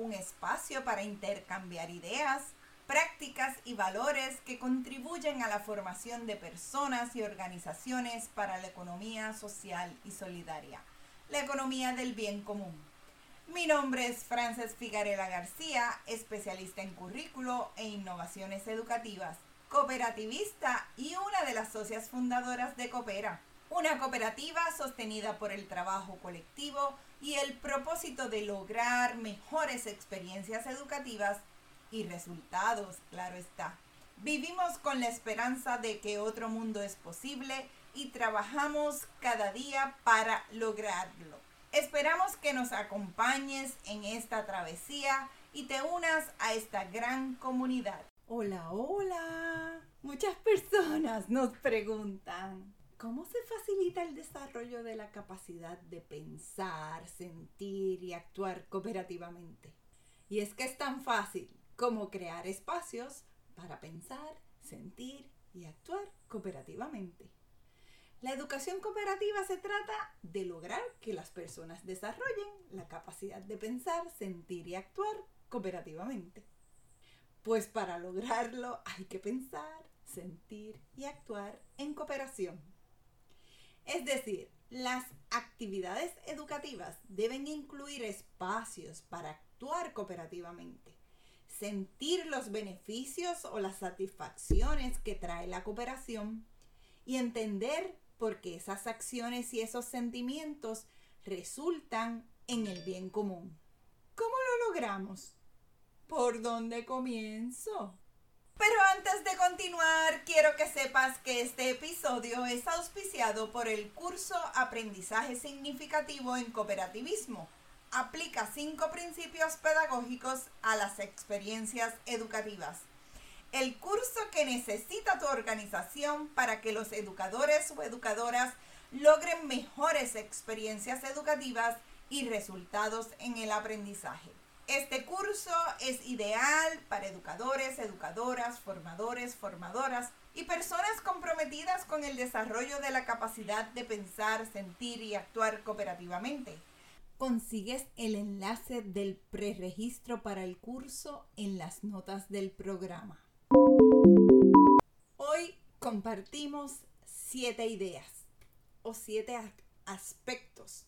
un espacio para intercambiar ideas, prácticas y valores que contribuyen a la formación de personas y organizaciones para la economía social y solidaria, la economía del bien común. Mi nombre es Frances Figarela García, especialista en currículo e innovaciones educativas, cooperativista y una de las socias fundadoras de Coopera, una cooperativa sostenida por el trabajo colectivo y el propósito de lograr mejores experiencias educativas y resultados, claro está. Vivimos con la esperanza de que otro mundo es posible y trabajamos cada día para lograrlo. Esperamos que nos acompañes en esta travesía y te unas a esta gran comunidad. Hola, hola. Muchas personas nos preguntan, ¿cómo se facilita el desarrollo de la capacidad de pensar, sentir y actuar cooperativamente? Y es que es tan fácil como crear espacios para pensar, sentir y actuar cooperativamente. La educación cooperativa se trata de lograr que las personas desarrollen la capacidad de pensar, sentir y actuar cooperativamente. Pues para lograrlo hay que pensar, sentir y actuar en cooperación. Es decir, las actividades educativas deben incluir espacios para actuar cooperativamente, sentir los beneficios o las satisfacciones que trae la cooperación y entender por qué esas acciones y esos sentimientos resultan en el bien común. ¿Cómo lo logramos? ¿Por dónde comienzo? Pero antes de continuar, quiero que sepas que este episodio es auspiciado por el curso Aprendizaje Significativo en Cooperativismo. Aplica cinco principios pedagógicos a las experiencias educativas. El curso que necesita tu organización para que los educadores o educadoras logren mejores experiencias educativas y resultados en el aprendizaje. Este curso es ideal para educadores, educadoras, formadores, formadoras y personas comprometidas con el desarrollo de la capacidad de pensar, sentir y actuar cooperativamente. Consigues el enlace del preregistro para el curso en las notas del programa. Hoy compartimos siete ideas o siete aspectos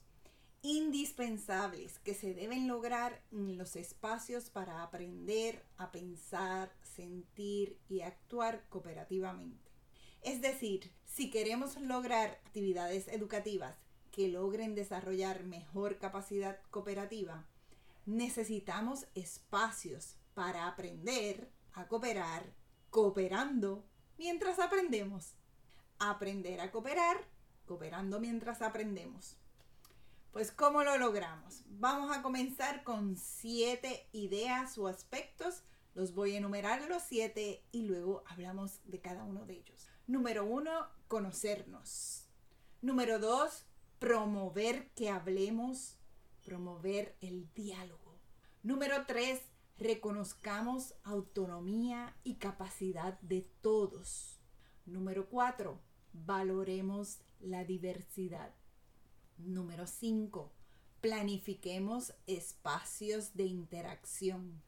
indispensables que se deben lograr en los espacios para aprender a pensar, sentir y actuar cooperativamente. Es decir, si queremos lograr actividades educativas que logren desarrollar mejor capacidad cooperativa, necesitamos espacios para aprender a cooperar cooperando mientras aprendemos. Aprender a cooperar cooperando mientras aprendemos. Pues ¿cómo lo logramos? Vamos a comenzar con siete ideas o aspectos. Los voy a enumerar los siete y luego hablamos de cada uno de ellos. Número uno, conocernos. Número dos, promover que hablemos, promover el diálogo. Número tres, reconozcamos autonomía y capacidad de todos. Número cuatro, valoremos la diversidad. Número 5. Planifiquemos espacios de interacción.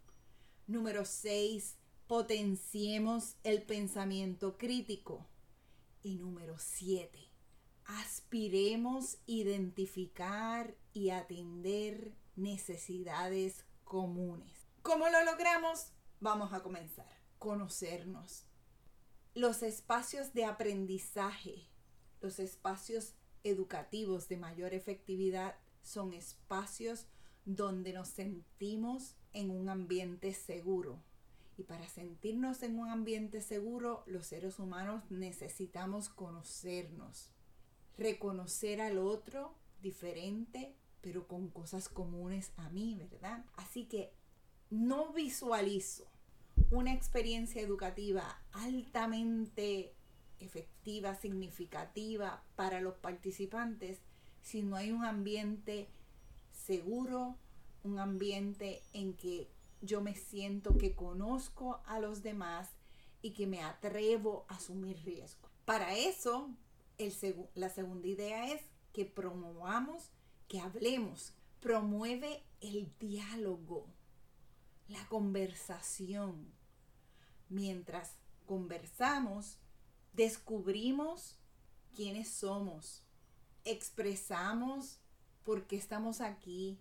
Número 6. Potenciemos el pensamiento crítico. Y número 7. Aspiremos identificar y atender necesidades comunes. ¿Cómo lo logramos? Vamos a comenzar. Conocernos. Los espacios de aprendizaje, los espacios educativos de mayor efectividad son espacios donde nos sentimos en un ambiente seguro. Y para sentirnos en un ambiente seguro, los seres humanos necesitamos conocernos, reconocer al otro diferente, pero con cosas comunes a mí, ¿verdad? Así que no visualizo una experiencia educativa altamente efectiva, significativa para los participantes si no hay un ambiente seguro, un ambiente en que yo me siento que conozco a los demás y que me atrevo a asumir riesgo. Para eso, el la segunda idea es que promovamos, que hablemos, promueve el diálogo. la conversación. Mientras conversamos, descubrimos quiénes somos, expresamos por qué estamos aquí,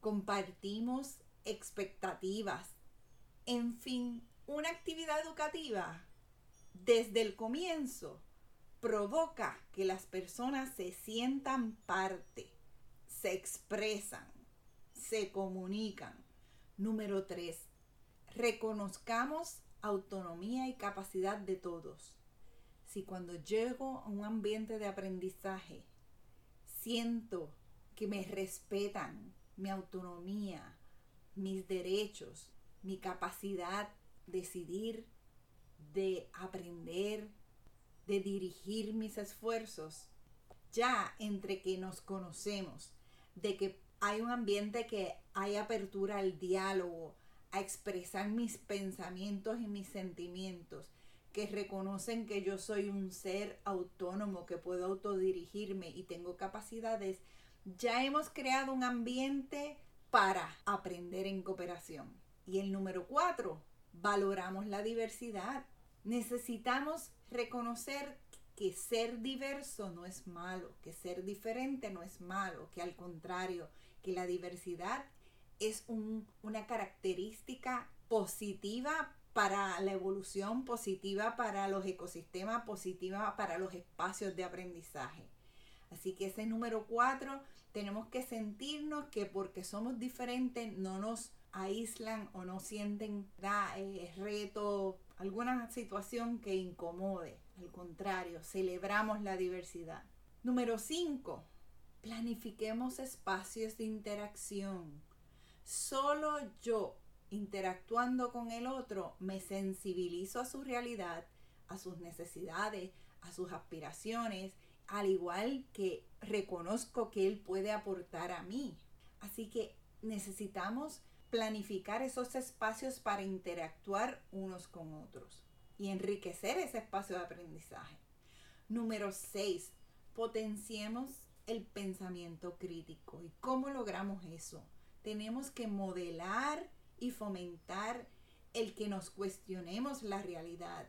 compartimos expectativas. En fin, una actividad educativa desde el comienzo provoca que las personas se sientan parte, se expresan, se comunican. Número tres, reconozcamos autonomía y capacidad de todos. Si cuando llego a un ambiente de aprendizaje siento que me respetan mi autonomía, mis derechos, mi capacidad de decidir, de aprender, de dirigir mis esfuerzos, ya entre que nos conocemos, de que hay un ambiente que hay apertura al diálogo, a expresar mis pensamientos y mis sentimientos, que reconocen que yo soy un ser autónomo, que puedo autodirigirme y tengo capacidades, ya hemos creado un ambiente para aprender en cooperación. Y el número cuatro, valoramos la diversidad. Necesitamos reconocer que ser diverso no es malo, que ser diferente no es malo, que al contrario, que la diversidad es una característica positiva para la evolución, positiva para los ecosistemas, positiva para los espacios de aprendizaje. Así que ese número cuatro, tenemos que sentirnos que porque somos diferentes no nos aíslan o no sienten da, eh, reto, alguna situación que incomode. Al contrario, celebramos la diversidad. Número 5. Planifiquemos espacios de interacción. Solo yo, interactuando con el otro, me sensibilizo a su realidad, a sus necesidades, a sus aspiraciones, al igual que reconozco que él puede aportar a mí. Así que necesitamos planificar esos espacios para interactuar unos con otros y enriquecer ese espacio de aprendizaje. Número 6. Potenciemos el pensamiento crítico. ¿Y cómo logramos eso? Tenemos que modelar y fomentar el que nos cuestionemos la realidad,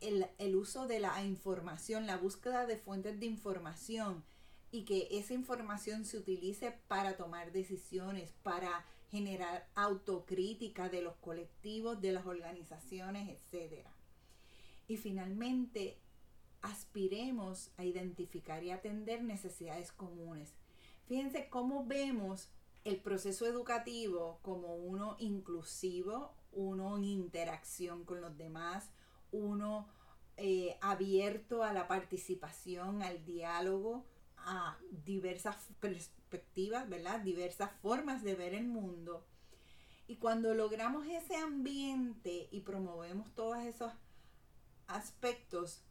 el, el, uso de la información, la búsqueda de fuentes de información y que esa información se utilice para tomar decisiones, para generar autocrítica de los colectivos, de las organizaciones, etc. Y finalmente, aspiremos a identificar y atender necesidades comunes. Fíjense cómo vemos el proceso educativo como uno inclusivo, uno en interacción con los demás, uno eh, abierto a la participación, al diálogo, a diversas perspectivas, ¿verdad? Diversas formas de ver el mundo. Y cuando logramos ese ambiente y promovemos todos esos aspectos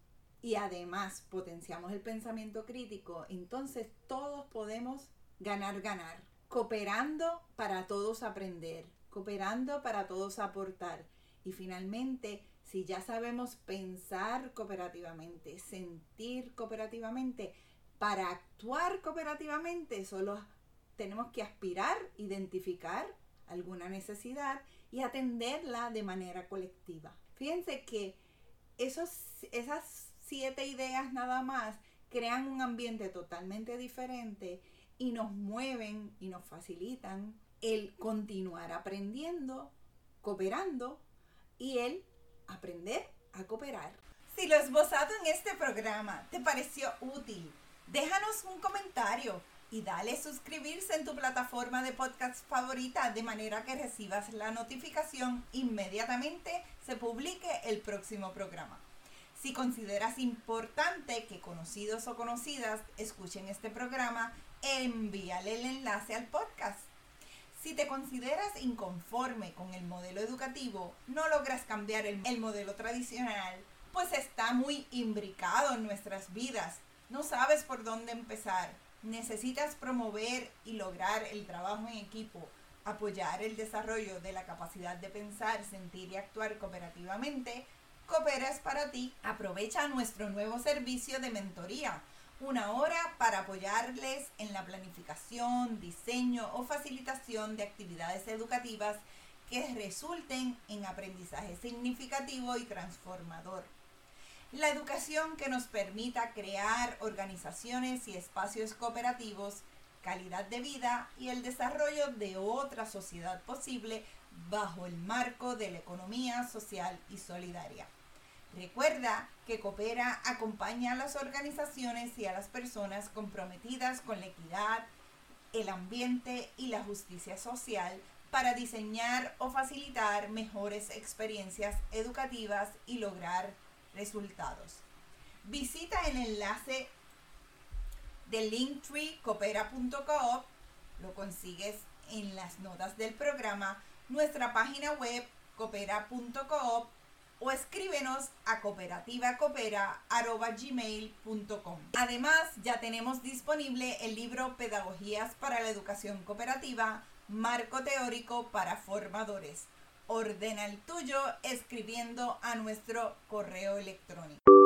y además potenciamos el pensamiento crítico, entonces todos podemos ganar, ganar, cooperando para todos aprender, cooperando para todos aportar. Y finalmente, si ya sabemos pensar cooperativamente, sentir cooperativamente, para actuar cooperativamente solo tenemos que aspirar, identificar alguna necesidad y atenderla de manera colectiva. Fíjense que esos, esas siete ideas nada más crean un ambiente totalmente diferente y nos mueven y nos facilitan el continuar aprendiendo, cooperando y el aprender a cooperar. Si lo esbozado en este programa te pareció útil, Déjanos un comentario y dale suscribirse en tu plataforma de podcast favorita de manera que recibas la notificación inmediatamente se publique el próximo programa. Si consideras importante que conocidos o conocidas escuchen este programa, envíale el enlace al podcast. Si te consideras inconforme con el modelo educativo, no logras cambiar el, el modelo tradicional, pues está muy imbricado en nuestras vidas no sabes por dónde empezar, necesitas promover y lograr el trabajo en equipo, apoyar el desarrollo de la capacidad de pensar, sentir y actuar cooperativamente, Cooperas para ti. Aprovecha nuestro nuevo servicio de mentoría, una hora para apoyarles en la planificación, diseño o facilitación de actividades educativas que resulten en aprendizaje significativo y transformador. La educación que nos permita crear organizaciones y espacios cooperativos, calidad de vida y el desarrollo de otra sociedad posible bajo el marco de la economía social y solidaria. Recuerda que Coopera acompaña a las organizaciones y a las personas comprometidas con la equidad, el ambiente y la justicia social para diseñar o facilitar mejores experiencias educativas y lograr resultados. Visita el enlace de linktree coopera.coop, lo consigues en las notas del programa, nuestra página web coopera.coop o escríbenos a cooperativacopera.gmail.com. Además, ya tenemos disponible el libro Pedagogías para la Educación Cooperativa, Marco Teórico para Formadores. Ordena el tuyo escribiendo a nuestro correo electrónico.